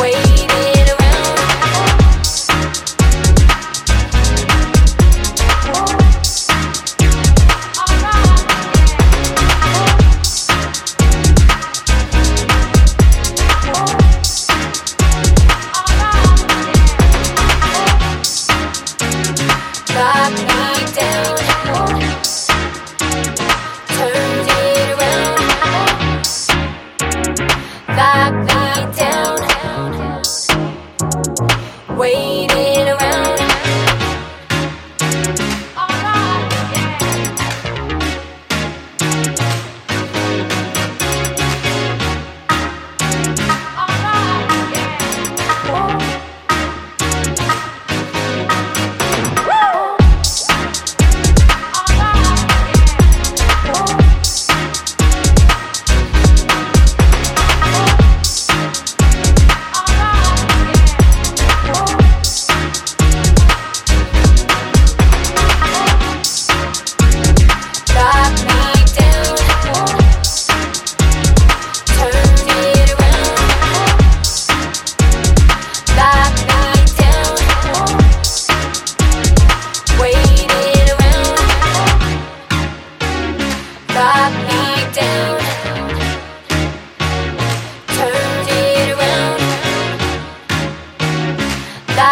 wait.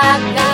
back.